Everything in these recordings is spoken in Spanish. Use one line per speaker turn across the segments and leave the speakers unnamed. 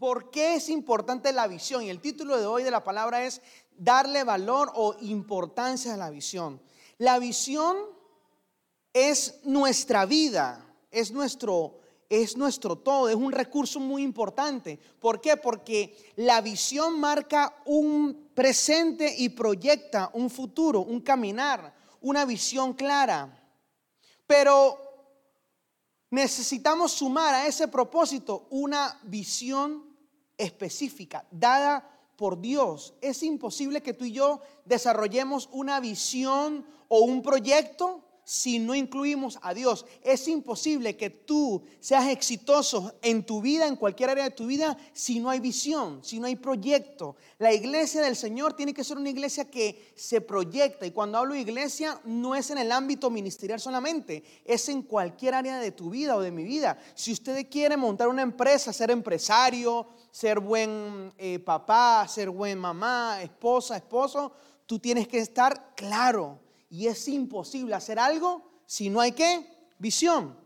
¿Por qué es importante la visión? Y el título de hoy de la palabra es darle valor o importancia a la visión. La visión es nuestra vida, es nuestro es nuestro todo, es un recurso muy importante. ¿Por qué? Porque la visión marca un presente y proyecta un futuro, un caminar, una visión clara. Pero necesitamos sumar a ese propósito una visión específica, dada por Dios. Es imposible que tú y yo desarrollemos una visión o un proyecto si no incluimos a Dios. Es imposible que tú seas exitoso en tu vida, en cualquier área de tu vida, si no hay visión, si no hay proyecto. La iglesia del Señor tiene que ser una iglesia que se proyecta. Y cuando hablo de iglesia, no es en el ámbito ministerial solamente, es en cualquier área de tu vida o de mi vida. Si usted quiere montar una empresa, ser empresario, ser buen eh, papá, ser buen mamá, esposa, esposo, tú tienes que estar claro y es imposible hacer algo si no hay qué? Visión.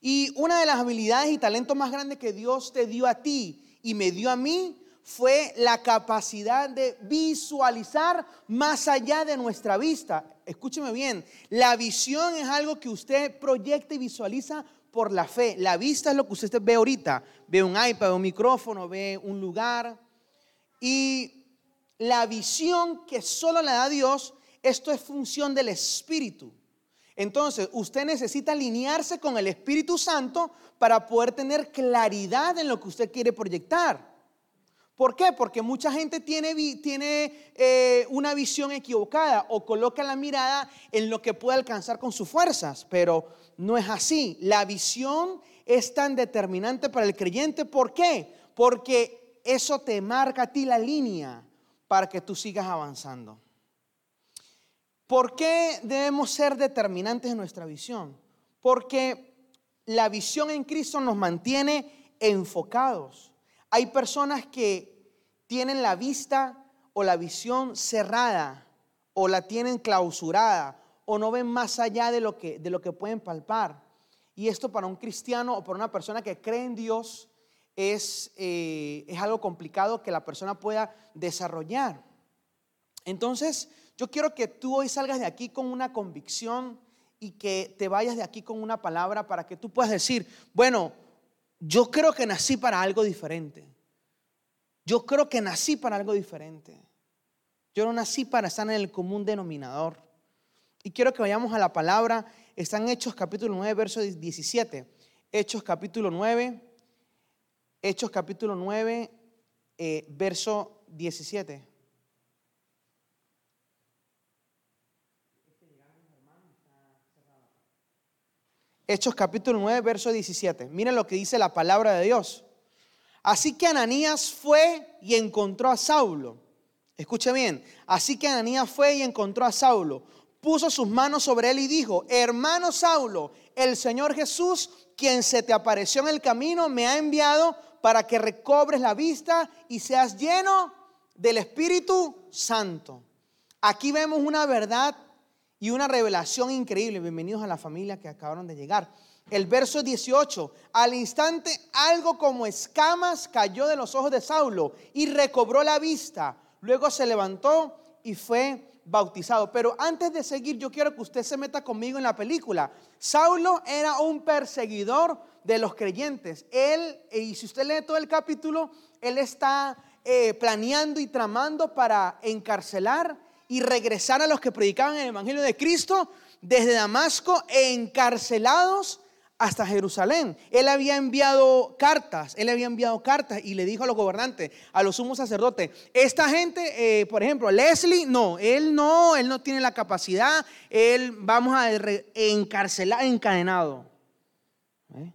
Y una de las habilidades y talentos más grandes que Dios te dio a ti y me dio a mí fue la capacidad de visualizar más allá de nuestra vista. Escúcheme bien, la visión es algo que usted proyecta y visualiza por la fe. La vista es lo que usted ve ahorita. Ve un iPad, ve un micrófono, ve un lugar. Y la visión que solo le da Dios esto es función del Espíritu. Entonces, usted necesita alinearse con el Espíritu Santo para poder tener claridad en lo que usted quiere proyectar. ¿Por qué? Porque mucha gente tiene, tiene eh, una visión equivocada o coloca la mirada en lo que puede alcanzar con sus fuerzas, pero no es así. La visión es tan determinante para el creyente. ¿Por qué? Porque eso te marca a ti la línea para que tú sigas avanzando. ¿Por qué debemos ser determinantes en nuestra visión? Porque la visión en Cristo nos mantiene enfocados. Hay personas que tienen la vista o la visión cerrada o la tienen clausurada o no ven más allá de lo que, de lo que pueden palpar. Y esto para un cristiano o para una persona que cree en Dios es, eh, es algo complicado que la persona pueda desarrollar. Entonces, yo quiero que tú hoy salgas de aquí con una convicción y que te vayas de aquí con una palabra para que tú puedas decir, bueno, yo creo que nací para algo diferente. Yo creo que nací para algo diferente. Yo no nací para estar en el común denominador. Y quiero que vayamos a la palabra. Están Hechos capítulo 9, verso 17. Hechos capítulo 9. Hechos capítulo 9, eh, verso 17. Hechos capítulo 9, verso 17. Miren lo que dice la palabra de Dios. Así que Ananías fue y encontró a Saulo. Escuche bien. Así que Ananías fue y encontró a Saulo. Puso sus manos sobre él y dijo, hermano Saulo, el Señor Jesús, quien se te apareció en el camino, me ha enviado para que recobres la vista y seas lleno del Espíritu Santo. Aquí vemos una verdad y una revelación increíble. Bienvenidos a la familia que acabaron de llegar. El verso 18, al instante algo como escamas cayó de los ojos de Saulo y recobró la vista. Luego se levantó y fue bautizado. Pero antes de seguir, yo quiero que usted se meta conmigo en la película. Saulo era un perseguidor de los creyentes. Él, y si usted lee todo el capítulo, él está eh, planeando y tramando para encarcelar y regresar a los que predicaban el Evangelio de Cristo desde Damasco encarcelados hasta Jerusalén. Él había enviado cartas, él había enviado cartas y le dijo a los gobernantes, a los sumos sacerdotes, esta gente, eh, por ejemplo, Leslie, no, él no, él no tiene la capacidad, él vamos a encarcelar, encadenado. ¿Eh?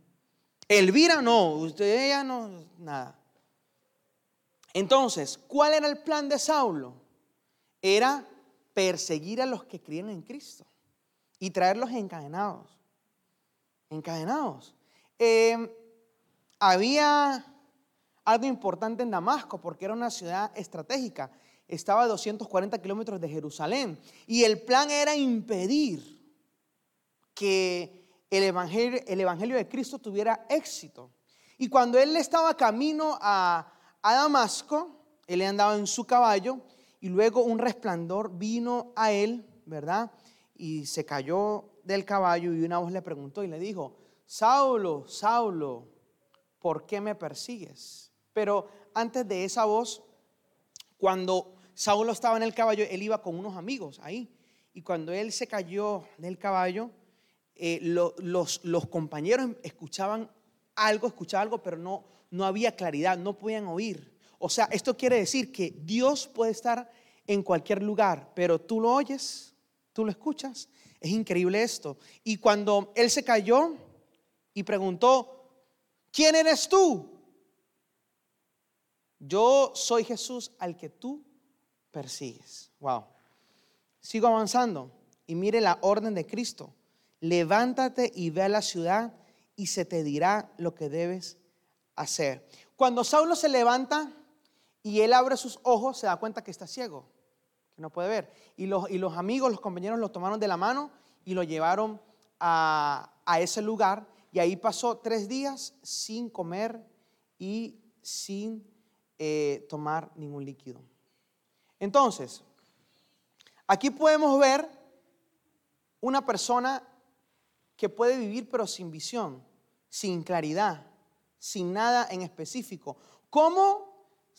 Elvira, no, usted ya no, nada. Entonces, ¿cuál era el plan de Saulo? era perseguir a los que creían en Cristo y traerlos encadenados. Encadenados. Em, había algo importante en Damasco porque era una ciudad estratégica. Estaba a 240 kilómetros de Jerusalén. Y el plan era impedir que el evangelio, el evangelio de Cristo tuviera éxito. Y cuando él estaba camino a, a Damasco, él andaba en su caballo y luego un resplandor vino a él, ¿verdad? Y se cayó del caballo y una voz le preguntó y le dijo, Saulo, Saulo, ¿por qué me persigues? Pero antes de esa voz, cuando Saulo estaba en el caballo, él iba con unos amigos ahí. Y cuando él se cayó del caballo, eh, los, los, compañeros escuchaban algo, escuchaban algo, pero no, no había claridad, no podían oír. O sea, esto quiere decir que Dios puede estar en cualquier lugar, pero tú lo oyes, tú lo escuchas. Es increíble esto. Y cuando él se cayó y preguntó, ¿quién eres tú? Yo soy Jesús al que tú persigues. Wow. Sigo avanzando y mire la orden de Cristo. Levántate y ve a la ciudad y se te dirá lo que debes hacer. Cuando Saulo se levanta y él abre sus ojos, se da cuenta que está ciego, que no puede ver. Y los, y los amigos, los compañeros lo tomaron de la mano y lo llevaron a, a ese lugar. Y ahí pasó tres días sin comer y sin eh, tomar ningún líquido. Entonces, aquí podemos ver una persona que puede vivir pero sin visión, sin claridad, sin nada en específico. ¿Cómo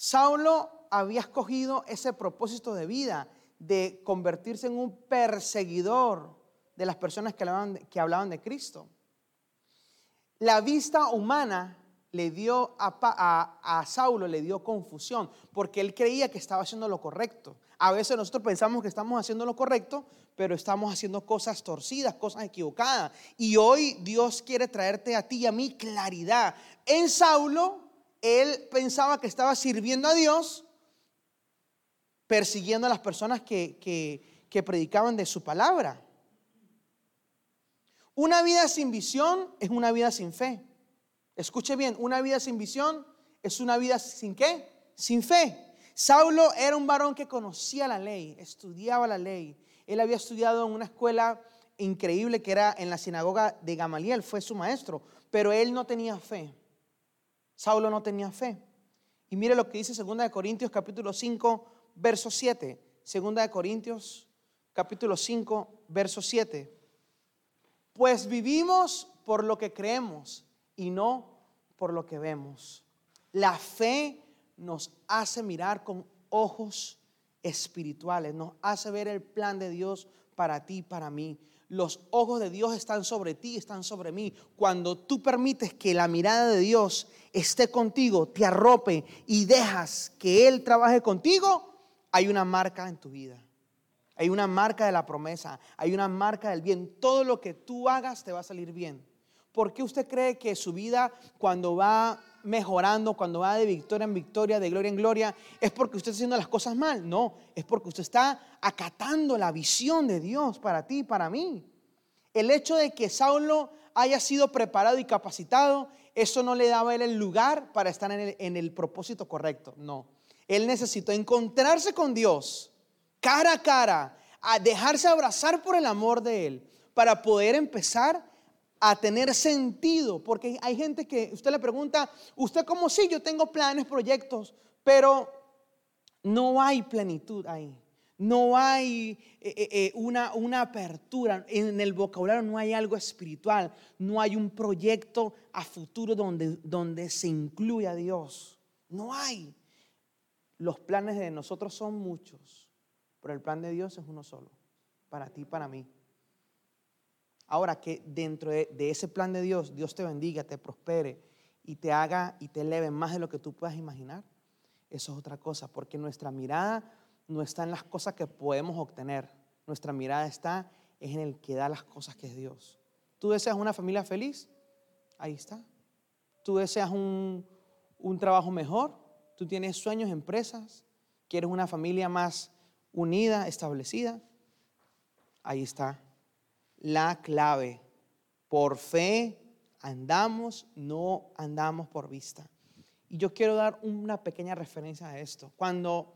Saulo había escogido ese propósito de vida de convertirse en un perseguidor de las personas que hablaban de Cristo? La vista humana le dio a, a, Saulo, le dio confusión, porque él creía que estaba haciendo lo correcto. A veces nosotros pensamos que estamos haciendo lo correcto, pero estamos haciendo cosas torcidas, cosas equivocadas. Y hoy Dios quiere traerte a ti y a mí claridad. En Saulo, él pensaba que estaba sirviendo a Dios, persiguiendo a las personas que, predicaban de su palabra. Una vida sin visión es una vida sin fe. Escuche bien, una vida sin visión es una vida sin qué? Sin fe. Saulo era un varón que conocía la ley, estudiaba la ley. Él había estudiado en una escuela increíble que era en la sinagoga de Gamaliel, fue su maestro, pero él no tenía fe. Saulo no tenía fe. Y mire lo que dice 2 de Corintios capítulo 5, verso 7. 2 de Corintios capítulo 5, verso 7. Pues vivimos por lo que creemos y no por lo que vemos. La fe nos hace mirar con ojos espirituales, nos hace ver el plan de Dios para ti, para mí. Los ojos de Dios están sobre ti, están sobre mí. Cuando tú permites que la mirada de Dios esté contigo, te arrope y dejas que Él trabaje contigo, hay una marca en tu vida. Hay una marca de la promesa, hay una marca del bien. Todo lo que tú hagas te va a salir bien. ¿Por qué usted cree que su vida cuando va mejorando, cuando va de victoria en victoria, de gloria en gloria, es porque usted está haciendo las cosas mal? No, es porque usted está acatando la visión de Dios para ti y para mí. El hecho de que Saulo haya sido preparado y capacitado, eso no le daba a él el lugar para estar en el, en el propósito correcto. No, él necesitó encontrarse con Dios cara a cara, a dejarse abrazar por el amor de él, para poder empezar a tener sentido, porque hay gente que usted le pregunta, ¿usted cómo sí? Yo tengo planes, proyectos, pero no hay plenitud ahí. No hay eh, eh, eh, una, una apertura, en el vocabulario no hay algo espiritual, no hay un proyecto a futuro donde, donde se incluya a Dios. No hay. Los planes de nosotros son muchos, pero el plan de Dios es uno solo, para ti, para mí. Ahora que dentro de, ese plan de Dios, Dios te bendiga, te prospere y te haga y te eleve más de lo que tú puedas imaginar, eso es otra cosa, porque nuestra mirada no está en las cosas que podemos obtener, nuestra mirada está en el que da las cosas que es Dios. ¿Tú deseas una familia feliz? Ahí está. ¿Tú deseas un, un trabajo mejor? ¿Tú tienes sueños, empresas? ¿Quieres una familia más unida, establecida? Ahí está la clave. Por fe andamos, no andamos por vista. Y yo quiero dar una pequeña referencia a esto. Cuando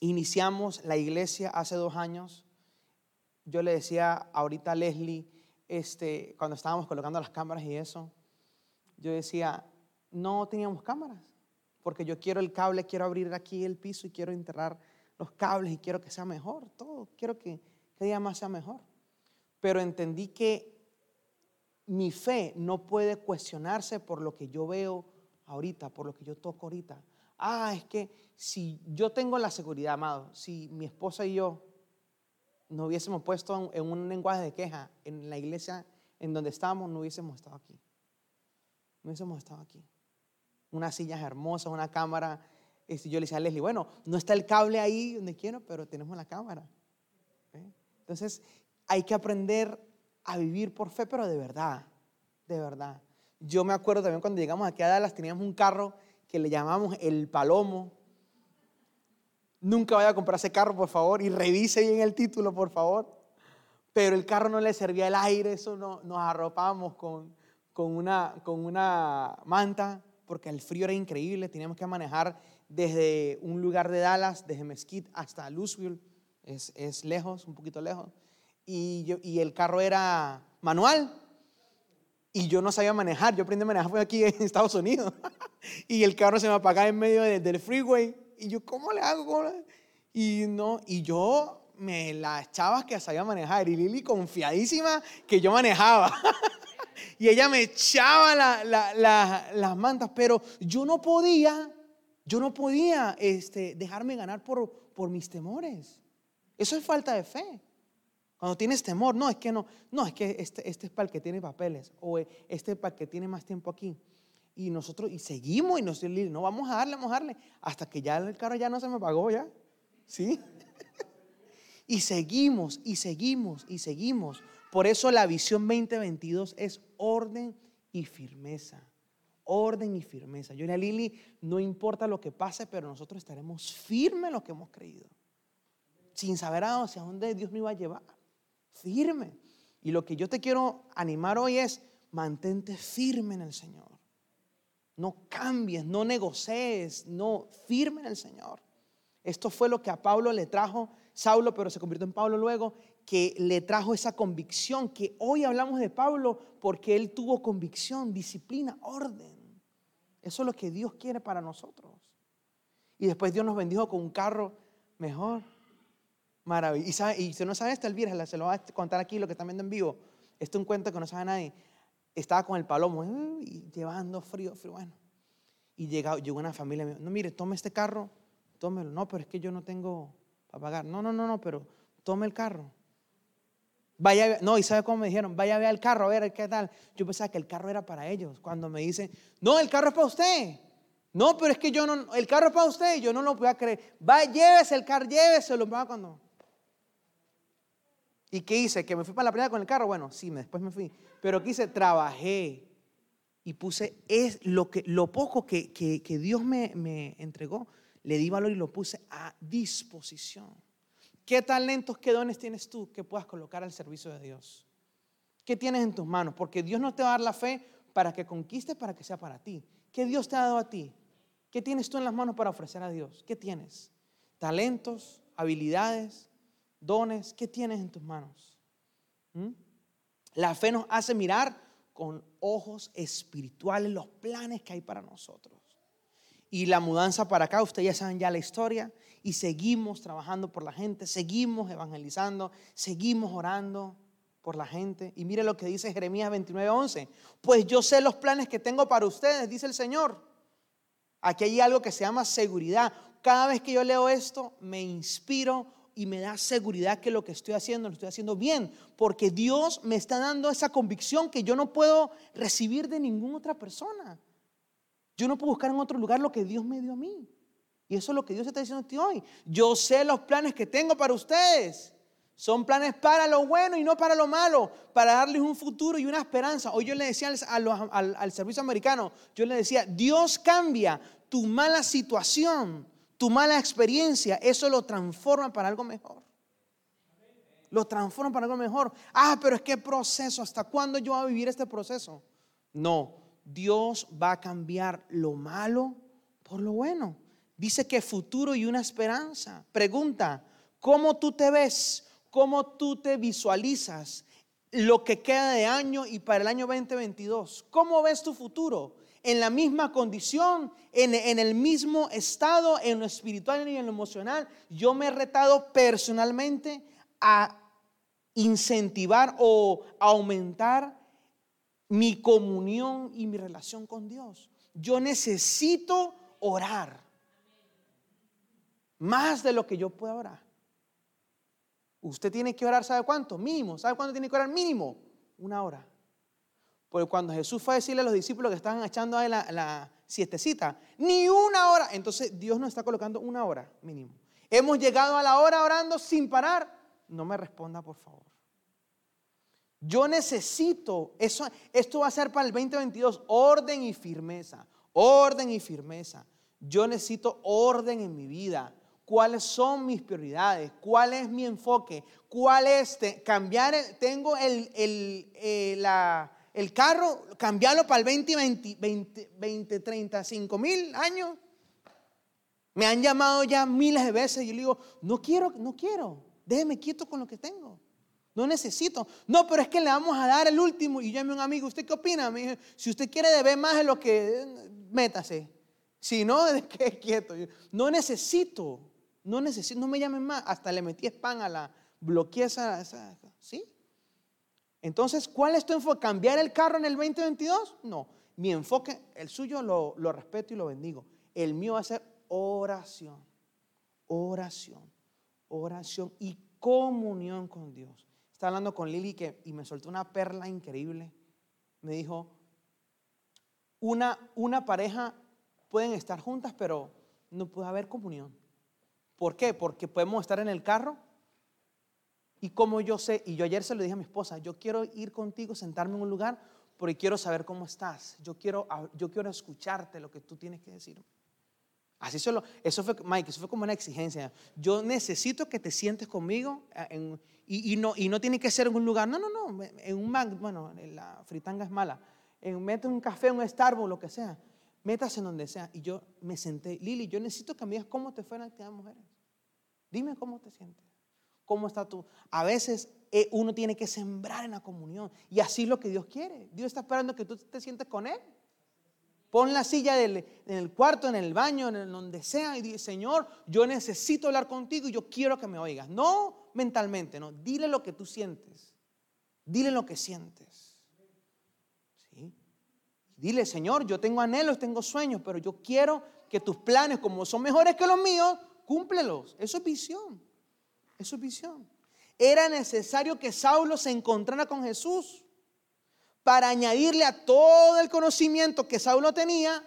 iniciamos la iglesia hace dos años, yo le decía ahorita a Leslie, este, cuando estábamos colocando las cámaras y eso, yo decía, no teníamos cámaras, porque yo quiero el cable, quiero abrir aquí el piso y quiero enterrar los cables y quiero que sea mejor, todo, quiero que cada día más sea mejor. Pero entendí que mi fe no puede cuestionarse por lo que yo veo ahorita, por lo que yo toco ahorita. Ah, es que si yo tengo la seguridad, amado, si mi esposa y yo nos hubiésemos puesto en un lenguaje de queja en la iglesia en donde estábamos, no hubiésemos estado aquí. No hubiésemos estado aquí. Unas sillas hermosas, una cámara. Este, yo le decía a Leslie, bueno, no está el cable ahí donde quiero, pero tenemos la cámara. Entonces, hay que aprender a vivir por fe, pero de verdad, de verdad. Yo me acuerdo también cuando llegamos aquí a Dallas, teníamos un carro que le llamamos el Palomo. Nunca vaya a comprar ese carro, por favor, y revise bien el título, por favor. Pero el carro no le servía el aire, eso no, nos arropamos con, con, una, con una manta, porque el frío era increíble. Teníamos que manejar desde un lugar de Dallas, desde Mesquite hasta Louisville. Es, es lejos, un poquito lejos y, el carro era manual. Y yo no sabía manejar, yo aprendí a manejar fue aquí en Estados Unidos. y el carro se me apagaba en medio del freeway. Y yo, ¿cómo le hago? Y, no, y yo me la echaba que sabía manejar. Y Lili confiadísima que yo manejaba. y ella me echaba las mantas, pero yo no podía, yo no podía este, dejarme ganar por, por mis temores. Eso es falta de fe. Cuando tienes temor, no, es que no, no, es que este, este es para el que tiene papeles o este es para el que tiene más tiempo aquí. Y nosotros, y seguimos y nos no, vamos a darle, vamos a darle, hasta que ya el carro ya no se me pagó ya. ¿Sí? y seguimos, y seguimos, y seguimos. Por eso la visión 2022 es orden y firmeza. Orden y firmeza. Yo y a Lili, no importa lo que pase, pero nosotros estaremos firmes en lo que hemos creído. Sin saber hacia dónde Dios nos iba a llevar firme. Y lo que yo te quiero animar hoy es, mantente firme en el Señor. No cambies, no negocies, no firme en el Señor. Esto fue lo que a Pablo le trajo Saulo, pero se convirtió en Pablo luego, que le trajo esa convicción, que hoy hablamos de Pablo porque él tuvo convicción, disciplina, orden. Eso es lo que Dios quiere para nosotros. Y después Dios nos bendijo con un carro mejor. Maravilloso. Y, si no sabe esto, Elvira, se lo va a contar aquí lo que están viendo en vivo. Esto es un cuento que no sabe nadie. Estaba con el palomo y llevando frío, frío, bueno. Y llegó, llegó una familia no, mire, tome este carro, tómelo. No, pero es que yo no tengo para pagar. No, no, no, no, pero tome el carro. Vaya, no, y ¿sabe cómo me dijeron? Vaya a ver el carro, a ver qué tal. Yo pensaba que el carro era para ellos. Cuando me dicen, no, el carro es para usted. No, pero es que yo no, el carro es para usted. Yo no lo voy a creer. Va, llévese el carro, lléveselo. Cuando ¿Y qué hice? ¿Que me fui para la playa con el carro? Bueno, sí, después me fui. Pero ¿qué hice? Trabajé y puse es lo, que, lo poco que, que, Dios me, me, entregó, le di valor y lo puse a disposición. ¿Qué talentos, qué dones tienes tú que puedas colocar al servicio de Dios? ¿Qué tienes en tus manos? Porque Dios no te va a dar la fe para que conquiste, para que sea para ti. ¿Qué Dios te ha dado a ti? ¿Qué tienes tú en las manos para ofrecer a Dios? ¿Qué tienes? Talentos, habilidades, dones, ¿qué tienes en tus manos? ¿Mm? La fe nos hace mirar con ojos espirituales los planes que hay para nosotros. Y la mudanza para acá, ustedes ya saben ya la historia, y seguimos trabajando por la gente, seguimos evangelizando, seguimos orando por la gente. Y mire lo que dice Jeremías 29:11, pues yo sé los planes que tengo para ustedes, dice el Señor. Aquí hay algo que se llama seguridad. Cada vez que yo leo esto, me inspiro y me da seguridad que lo que estoy haciendo lo estoy haciendo bien, porque Dios me está dando esa convicción que yo no puedo recibir de ninguna otra persona. Yo no puedo buscar en otro lugar lo que Dios me dio a mí. Y eso es lo que Dios está diciendo a ti hoy. Yo sé los planes que tengo para ustedes. Son planes para lo bueno y no para lo malo, para darles un futuro y una esperanza. Hoy yo le decía al, servicio americano, yo le decía, Dios cambia tu mala situación tu mala experiencia, eso lo transforma para algo mejor. Lo transforma para algo mejor. Ah, pero es que proceso, ¿hasta cuándo yo voy a vivir este proceso? No, Dios va a cambiar lo malo por lo bueno. Dice que futuro y una esperanza. Pregunta, ¿cómo tú te ves? ¿Cómo tú te visualizas lo que queda de año y para el año 2022? ¿Cómo ves tu futuro? En la misma condición, en, el mismo estado, en lo espiritual y en lo emocional. Yo me he retado personalmente a incentivar o aumentar mi comunión y mi relación con Dios. Yo necesito orar más de lo que yo pueda orar. Usted tiene que orar, ¿sabe cuánto? Mínimo. ¿Sabe cuánto tiene que orar? Mínimo. Una hora. Porque cuando Jesús fue a decirle a los discípulos que estaban echando ahí la, la siestecita, ni una hora. Entonces Dios nos está colocando una hora mínimo. Hemos llegado a la hora orando sin parar. No me responda, por favor. Yo necesito, eso, esto va a ser para el 2022, orden y firmeza, orden y firmeza. Yo necesito orden en mi vida. ¿Cuáles son mis prioridades? ¿Cuál es mi enfoque? ¿Cuál es cambiar? El, tengo el, el, eh, la, el, carro, cambiarlo para el 20, 20, 20, 35 mil años. Me han llamado ya miles de veces y yo digo, no quiero, no quiero, déjeme quieto con lo que tengo. No necesito. No, pero es que le vamos a dar el último. Y llame a un amigo, ¿usted qué opina? Me dijo, si usted quiere deber más de lo que, métase. Si no, que quieto. No necesito. No necesito, no me llamen más. Hasta le metí spam a la, bloqueé esa, ¿sí? Entonces, ¿cuál es tu enfoque? ¿Cambiar el carro en el 2022? No. Mi enfoque, el suyo lo, respeto y lo bendigo. El mío va a ser oración. Oración. Oración y comunión con Dios. Estaba hablando con Lili que, y me soltó una perla increíble. Me dijo, una, una pareja pueden estar juntas, pero no puede haber comunión. ¿Por qué? Porque podemos estar en el carro y como yo sé, y yo ayer se lo dije a mi esposa, yo quiero ir contigo, sentarme en un lugar, porque quiero saber cómo estás. Yo quiero, yo quiero escucharte lo que tú tienes que decir. Así solo, eso fue, Mike, eso fue como una exigencia. Yo necesito que te sientes conmigo eh, y, no, y no tiene que ser en un lugar, no, no, no, en un Mac, bueno, la fritanga es mala, en, mete un café, un Starbucks, lo que sea, métase en donde sea. Y yo me senté, Lili, yo necesito que me digas cómo te fue en la actividad mujeres. Dime cómo te sientes, cómo está tú. A veces eh, uno tiene que sembrar en la comunión y así es lo que Dios quiere. Dios está esperando que tú te sientes con Él. Pon la silla en el cuarto, en el baño, en donde sea y dice, Señor, yo necesito hablar contigo y yo quiero que me oigas. No mentalmente, no. Dile lo que tú sientes. Dile lo que sientes. Dile, Señor, yo tengo anhelos, tengo sueños, pero yo quiero que tus planes, como son mejores que los míos, cúmplelos. Eso es visión. Es visión. Era necesario que Saulo se encontrara con Jesús para añadirle a todo el conocimiento que Saulo tenía,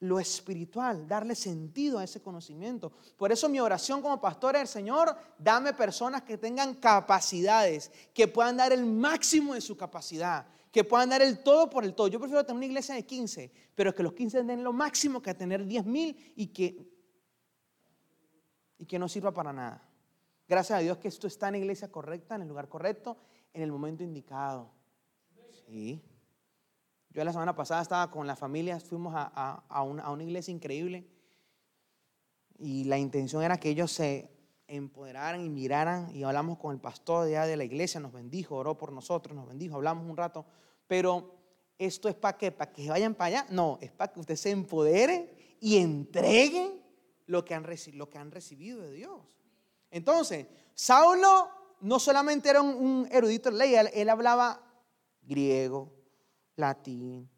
lo espiritual, darle sentido a ese conocimiento. Por eso mi oración como pastor es, Señor, dame personas que tengan capacidades, que puedan dar el máximo de su capacidad, que puedan dar el todo por el todo. Yo prefiero tener una iglesia de 15, pero que los 15 den lo máximo que tener 10 mil y que, y que no sirva para nada. Gracias a Dios que esto está en la iglesia correcta, en el lugar correcto, en el momento indicado. Sí. Yo la semana pasada estaba con la familia, fuimos a, una, iglesia increíble y la intención era que ellos se empoderaran y miraran y hablamos con el pastor de, de la iglesia, nos bendijo, oró por nosotros, nos bendijo, hablamos un rato, pero esto es para qué, para que vayan para allá, no, es para que usted se empodere y entregue lo que han, lo que han recibido de Dios. Entonces, Saulo no solamente era un, erudito de ley, él hablaba griego, latín,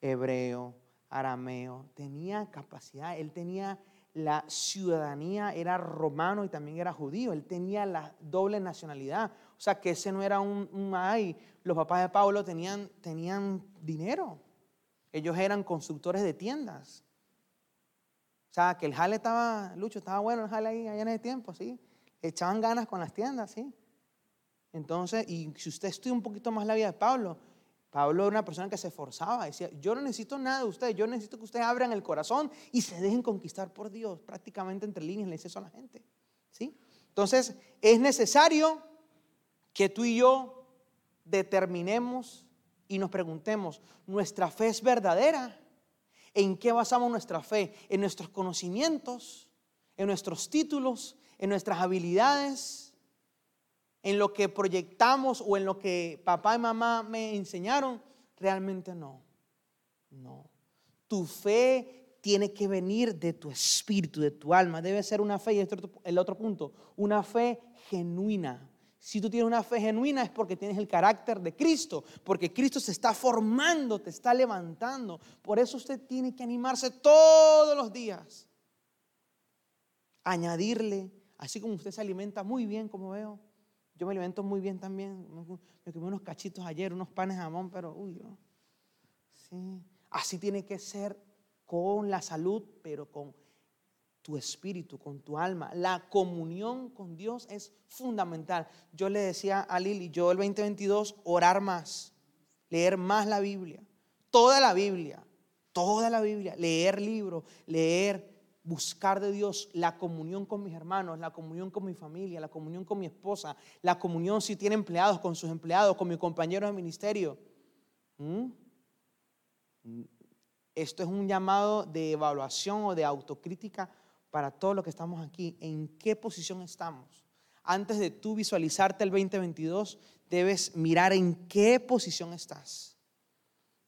hebreo, arameo, tenía capacidad, él tenía la ciudadanía, era romano y también era judío, él tenía la doble nacionalidad, o sea que ese no era un, un ay, los papás de Pablo tenían, tenían dinero, ellos eran constructores de tiendas. O sea, que el jale estaba, Lucho, estaba bueno el jale ahí allá en ese tiempo, ¿sí? Echaban ganas con las tiendas, ¿sí? Entonces, y si usted estudia un poquito más la vida de Pablo, Pablo era una persona que se esforzaba, decía, yo no necesito nada de ustedes, yo necesito que ustedes abran el corazón y se dejen conquistar por Dios, prácticamente entre líneas le dice eso a la gente. ¿sí? Entonces, es necesario que tú y yo determinemos y nos preguntemos, ¿nuestra fe es verdadera? ¿En qué basamos nuestra fe? ¿En nuestros conocimientos? ¿En nuestros títulos? ¿En nuestras habilidades? en lo que proyectamos o en lo que papá y mamá me enseñaron, realmente no. No. Tu fe tiene que venir de tu espíritu, de tu alma. Debe ser una fe, y este es el otro punto, una fe genuina. Si tú tienes una fe genuina es porque tienes el carácter de Cristo, porque Cristo se está formando, te está levantando. Por eso usted tiene que animarse todos los días. Añadirle, así como usted se alimenta muy bien, como veo. Yo me alimento muy bien también. Me comí unos cachitos ayer, unos panes de jamón, pero uy, sí. Así tiene que ser con la salud, pero con tu espíritu, con tu alma. La comunión con Dios es fundamental. Yo le decía a Lili, yo el 2022, orar más, leer más la Biblia, toda la Biblia, toda la Biblia, leer libros, leer, buscar de Dios la comunión con mis hermanos, la comunión con mi familia, la comunión con mi esposa, la comunión si tiene empleados, con sus empleados, con mis compañeros de ministerio. ¿Mm? Esto es un llamado de evaluación o de autocrítica para todos los que estamos aquí, en qué posición estamos. Antes de tú visualizarte el 2022, debes mirar en qué posición estás.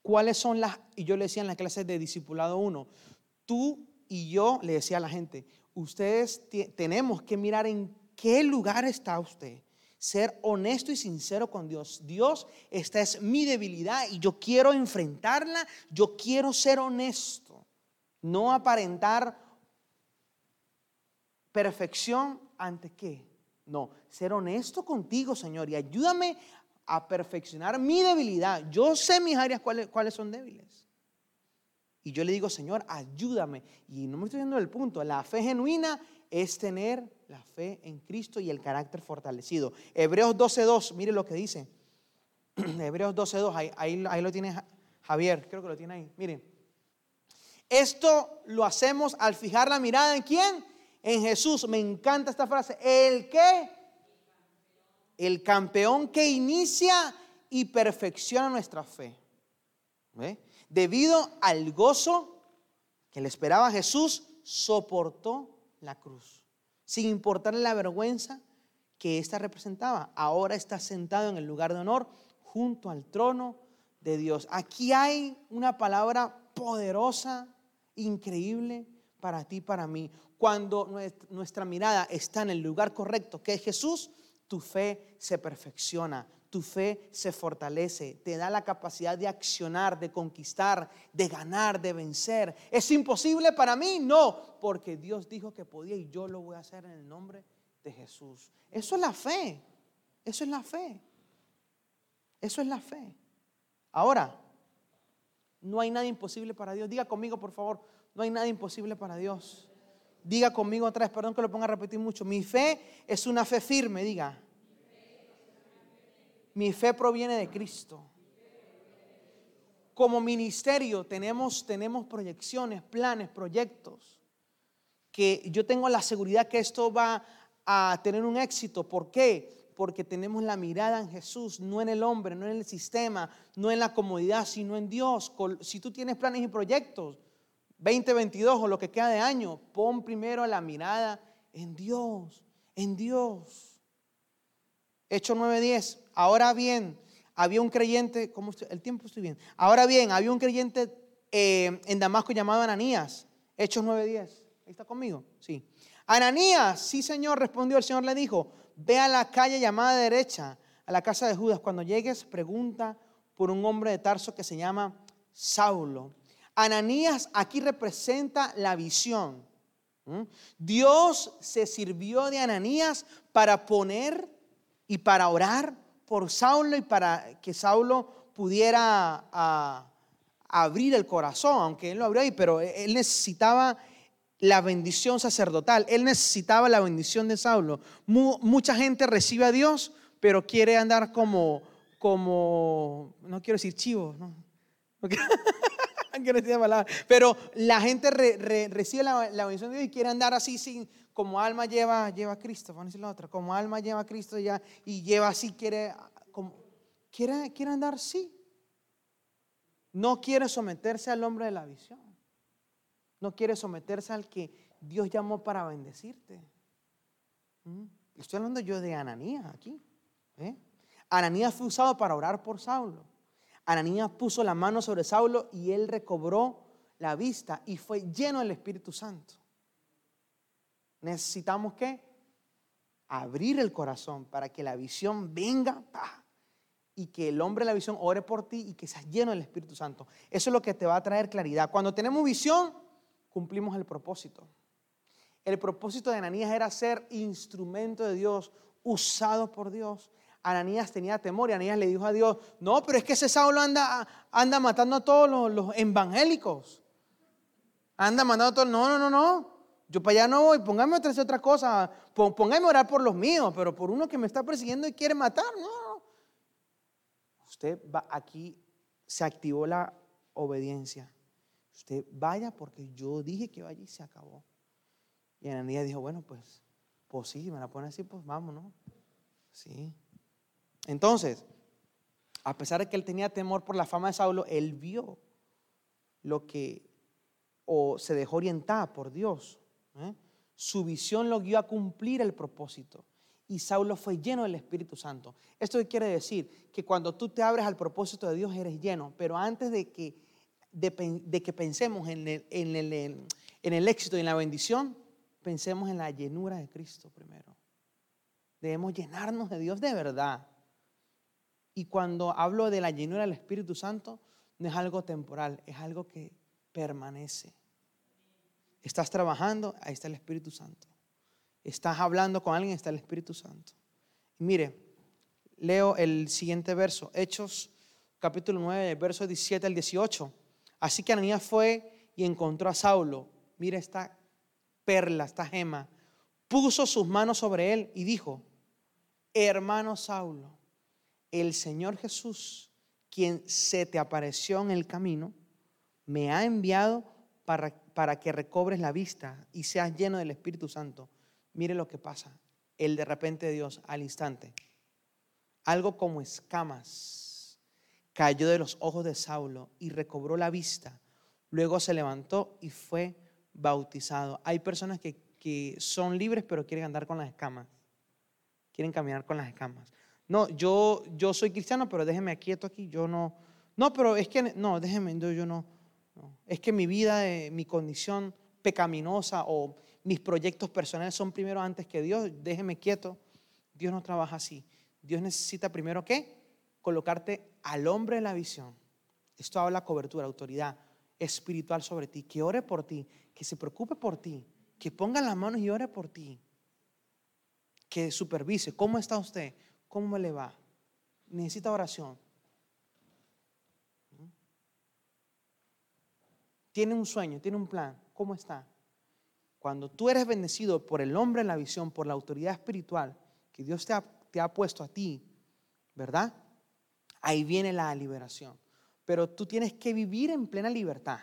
¿Cuáles son las, y yo le decía en la clase de Discipulado 1, tú y yo le decía a la gente, ustedes tenemos que mirar en qué lugar está usted. Ser honesto y sincero con Dios. Dios, esta es mi debilidad y yo quiero enfrentarla, yo quiero ser honesto, no aparentar perfección ante qué. No, ser honesto contigo, Señor, y ayúdame a perfeccionar mi debilidad. Yo sé mis áreas cuáles, cuáles son débiles. Y yo le digo, Señor, ayúdame. Y no me estoy dando el punto. La fe genuina es tener la fe en Cristo y el carácter fortalecido. Hebreos 12.2, mire lo que dice. Hebreos 12.2, ahí, ahí, lo tiene Javier, creo que lo tiene ahí. Miren, esto lo hacemos al fijar la mirada en quién? en Jesús. Me encanta esta frase. El que, el campeón que inicia y perfecciona nuestra fe. Debido al gozo que le esperaba Jesús, soportó la cruz, sin importarle la vergüenza que ésta representaba. Ahora está sentado en el lugar de honor junto al trono de Dios. Aquí hay una palabra poderosa, increíble para ti, para mí. Cuando nuestra mirada está en el lugar correcto, que es Jesús, tu fe se perfecciona, tu fe se fortalece, te da la capacidad de accionar, de conquistar, de ganar, de vencer. ¿Es imposible para mí? No, porque Dios dijo que podía y yo lo voy a hacer en el nombre de Jesús. Eso es la fe, eso es la fe, eso es la fe. Ahora, no hay nada imposible para Dios. Diga conmigo, por favor, no hay nada imposible para Dios. Diga conmigo otra vez, perdón que lo ponga a repetir mucho. Mi fe es una fe firme, diga. Mi fe proviene de Cristo. Como ministerio tenemos, tenemos proyecciones, planes, proyectos, que yo tengo la seguridad que esto va a tener un éxito. ¿Por qué? Porque tenemos la mirada en Jesús, no en el hombre, no en el sistema, no en la comodidad, sino en Dios. Si tú tienes planes y proyectos, 2022 o lo que queda de año, pon primero la mirada en Dios, en Dios. Hecho 9:10. Ahora bien, había un creyente, ¿cómo el tiempo estoy bien. Ahora bien, había un creyente eh, en Damasco llamado Ananías. Hechos 9:10. ¿Ahí está conmigo? Sí. Ananías, sí Señor, respondió el Señor, le dijo, ve a la calle llamada derecha, a la casa de Judas. Cuando llegues, pregunta por un hombre de Tarso que se llama Saulo. Ananías aquí representa la visión. Dios se sirvió de Ananías para poner y para orar por Saulo y para que Saulo pudiera ah, abrir el corazón, aunque él lo abrió ahí, pero él necesitaba la bendición sacerdotal, él necesitaba la bendición de Saulo. mucha gente recibe a Dios, pero quiere andar como, como no quiero decir chivo, ¿no? Pero la gente recibe la, bendición de Dios y quiere andar así sin, como alma lleva, lleva a Cristo, vamos a decir la otra, como alma lleva a Cristo ya y lleva así, quiere, como, quiere, quiere andar así. No quiere someterse al hombre de la visión. No quiere someterse al que Dios llamó para bendecirte. ¿Mm? Estoy hablando yo de Ananías aquí. ¿eh? Ananías fue usado para orar por Saulo. Ananías puso la mano sobre Saulo y él recobró la vista y fue lleno del Espíritu Santo. Necesitamos que abrir el corazón para que la visión venga y que el hombre de la visión ore por ti y que seas lleno del Espíritu Santo. Eso es lo que te va a traer claridad. Cuando tenemos visión, cumplimos el propósito. El propósito de Ananías era ser instrumento de Dios, usado por Dios. Ananías tenía temor y Ananías le dijo a Dios, no, pero es que ese Saulo anda, anda matando a todos los, los evangélicos. Anda matando a todos. No, no, no, no. Yo para allá no voy, póngame a hacer otra cosa, póngame a orar por los míos, pero por uno que me está persiguiendo y quiere matar, no. Usted va aquí, se activó la obediencia. Usted vaya porque yo dije que vaya y se acabó. Y Ananías dijo, bueno, pues, pues sí, me la pone así, pues vamos, ¿no? Sí. Entonces, a pesar de que él tenía temor por la fama de Saulo, él vio lo que, o se dejó orientar por Dios ¿eh? Su visión lo guió a cumplir el propósito. Y Saulo fue lleno del Espíritu Santo. Esto quiere decir que cuando tú te abres al propósito de Dios eres lleno, pero antes de que, de, que pensemos en el, en, el, en el éxito y en la bendición, pensemos en la llenura de Cristo primero. Debemos llenarnos de Dios de verdad. Y cuando hablo de la llenura del Espíritu Santo, no es algo temporal, es algo que permanece. Estás trabajando, ahí está el Espíritu Santo. Estás hablando con alguien, está el Espíritu Santo. mire, leo el siguiente verso, Hechos capítulo 9, verso 17 al 18. Así que Ananías fue y encontró a Saulo. Mire esta perla, esta gema. Puso sus manos sobre él y dijo, hermano Saulo, el Señor Jesús, quien se te apareció en el camino, me ha enviado para para que recobres la vista y seas lleno del Espíritu Santo. Mire lo que pasa. El de repente Dios al instante. Algo como escamas cayó de los ojos de Saulo y recobró la vista. Luego se levantó y fue bautizado. Hay personas que, que son libres pero quieren andar con las escamas. Quieren caminar con las escamas. No, yo, yo soy cristiano, pero déjeme quieto aquí. Yo no. No, pero es que, no, déjeme, yo, yo no es que mi vida, eh, mi condición pecaminosa o mis proyectos personales son primero antes que Dios. Déjeme quieto. Dios no trabaja así. Dios necesita primero qué? Colocarte al hombre en la visión. Esto habla cobertura, autoridad espiritual sobre ti. Que ore por ti, que se preocupe por ti, que ponga las manos y ore por ti. Que supervise. ¿Cómo está usted? ¿Cómo le va? Necesita oración. Tiene un sueño, tiene un plan, ¿cómo está? Cuando tú eres bendecido por el hombre en la visión, por la autoridad espiritual que Dios te ha, puesto a ti, ¿verdad? Ahí viene la liberación. Pero tú tienes que vivir en plena libertad.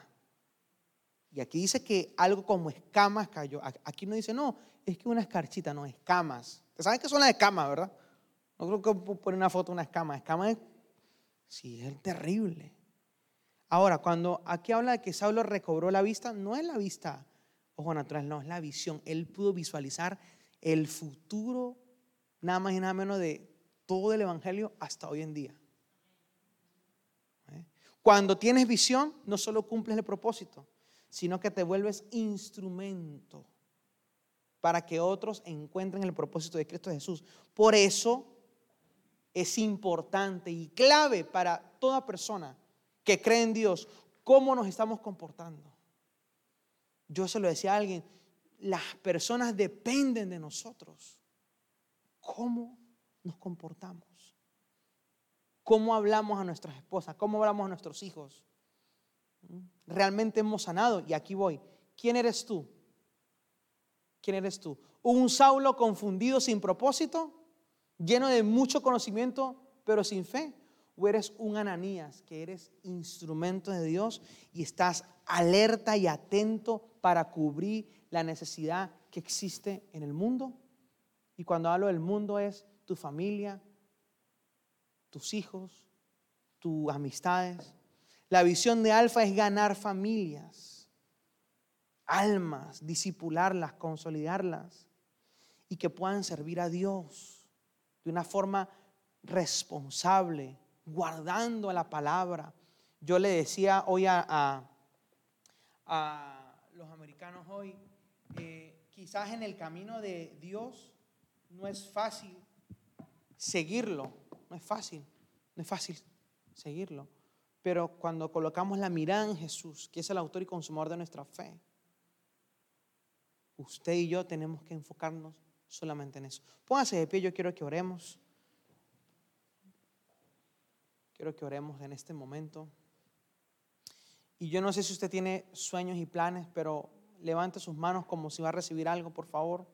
Y aquí dice que algo como escamas cayó. Aquí no dice, no, es que una escarchita, no, escamas. ¿Saben qué son las escamas, verdad? No creo que poner una foto de una escama. Escama es, sí, es terrible. Ahora, cuando aquí habla de que Saulo recobró la vista, no es la vista ojo natural, no, es la visión. Él pudo visualizar el futuro, nada más y nada menos de todo el Evangelio hasta hoy en día. ¿Eh? Cuando tienes visión, no solo cumples el propósito, sino que te vuelves instrumento para que otros encuentren el propósito de Cristo Jesús. Por eso es importante y clave para toda persona que cree en Dios, cómo nos estamos comportando. Yo se lo decía a alguien, las personas dependen de nosotros. ¿Cómo nos comportamos? ¿Cómo hablamos a nuestras esposas? ¿Cómo hablamos a nuestros hijos? Realmente hemos sanado y aquí voy. ¿Quién eres tú? ¿Quién eres tú? ¿Un Saulo confundido sin propósito? ¿Lleno de mucho conocimiento pero sin fe? O eres un Ananías, que eres instrumento de Dios y estás alerta y atento para cubrir la necesidad que existe en el mundo. Y cuando hablo del mundo es tu familia, tus hijos, tus amistades. La visión de Alfa es ganar familias, almas, disipularlas, consolidarlas y que puedan servir a Dios de una forma responsable, guardando la palabra. Yo le decía hoy a, los americanos hoy, eh, quizás en el camino de Dios no es fácil seguirlo, no es fácil, no es fácil seguirlo. Pero cuando colocamos la mirada en Jesús, que es el autor y consumador de nuestra fe, usted y yo tenemos que enfocarnos solamente en eso. Póngase de pie, yo quiero que oremos. Quiero que oremos en este momento. Y yo no sé si usted tiene sueños y planes, pero levante sus manos como si va a recibir algo, por favor.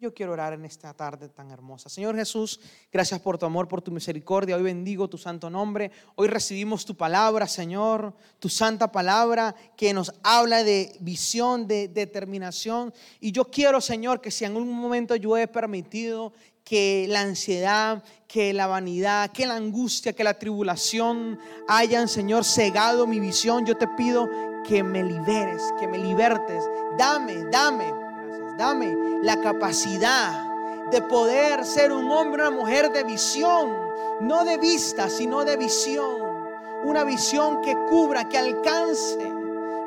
Yo quiero orar en esta tarde tan hermosa. Señor Jesús, gracias por tu amor, por tu misericordia. Hoy bendigo tu santo nombre. Hoy recibimos tu palabra, Señor, tu santa palabra que nos habla de visión, de determinación. Y yo quiero, Señor, que si en algún momento yo he permitido que la ansiedad, que la vanidad, que la angustia, que la tribulación hayan, Señor, cegado mi visión, yo te pido que me liberes, que me libertes. Dame, dame dame la capacidad de poder ser un hombre, una mujer de visión, no de vista, sino de visión. Una visión que cubra, que alcance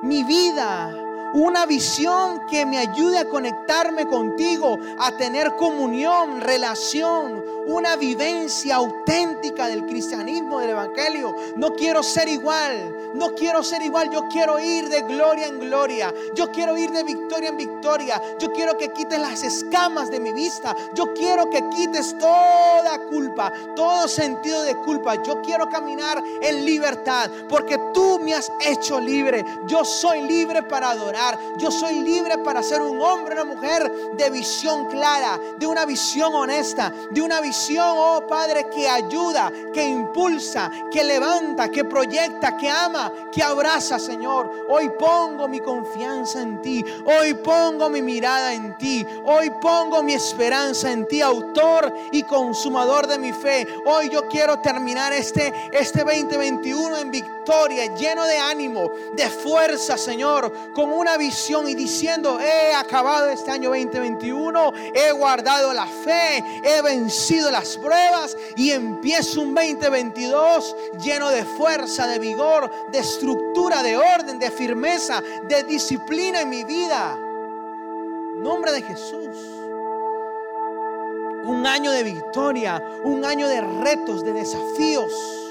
mi vida, una visión que me ayude a conectarme contigo, a tener comunión, relación, una vivencia auténtica del cristianismo, del evangelio. No quiero ser igual, no quiero ser igual, yo quiero ir de gloria en gloria, yo quiero ir de victoria en victoria, yo quiero que quites las escamas de mi vista, yo quiero que quites toda culpa, todo sentido de culpa, yo quiero caminar en libertad, porque tú me has hecho libre, yo soy libre para adorar, yo soy libre para ser un hombre, una mujer de visión clara, de una visión honesta, de una visión oh Padre, que ayuda, que impulsa, que levanta, que proyecta, que ama, que abraza, Señor. Hoy pongo mi confianza en ti. Hoy pongo mi mirada en ti. Hoy pongo mi esperanza en ti, autor y consumador de mi fe. Hoy yo quiero terminar este, este 2021 en victoria, lleno de ánimo, de fuerza, Señor, con una visión y diciendo, he acabado este año 2021, he guardado la fe, he vencido las pruebas y empiezo un 2022 lleno de fuerza, de vigor, de estructura, de orden, de firmeza, de disciplina en mi vida. Nombre de Jesús. Un año de victoria, un año de retos, de desafíos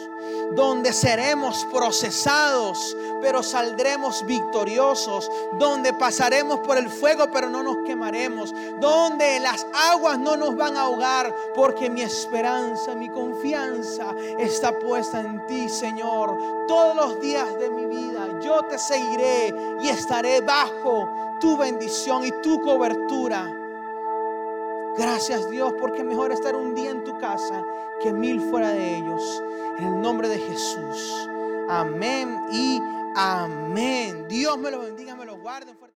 donde seremos procesados, pero saldremos victoriosos, donde pasaremos por el fuego, pero no nos quemaremos, donde las aguas no nos van a ahogar, porque mi esperanza, mi confianza está puesta en ti, Señor. Todos los días de mi vida yo te seguiré y estaré bajo tu bendición y tu cobertura. Gracias Dios, porque mejor estar un día en tu casa que mil fuera de ellos. En el nombre de Jesús. Amén y amén. Dios me lo bendiga, me lo guarde.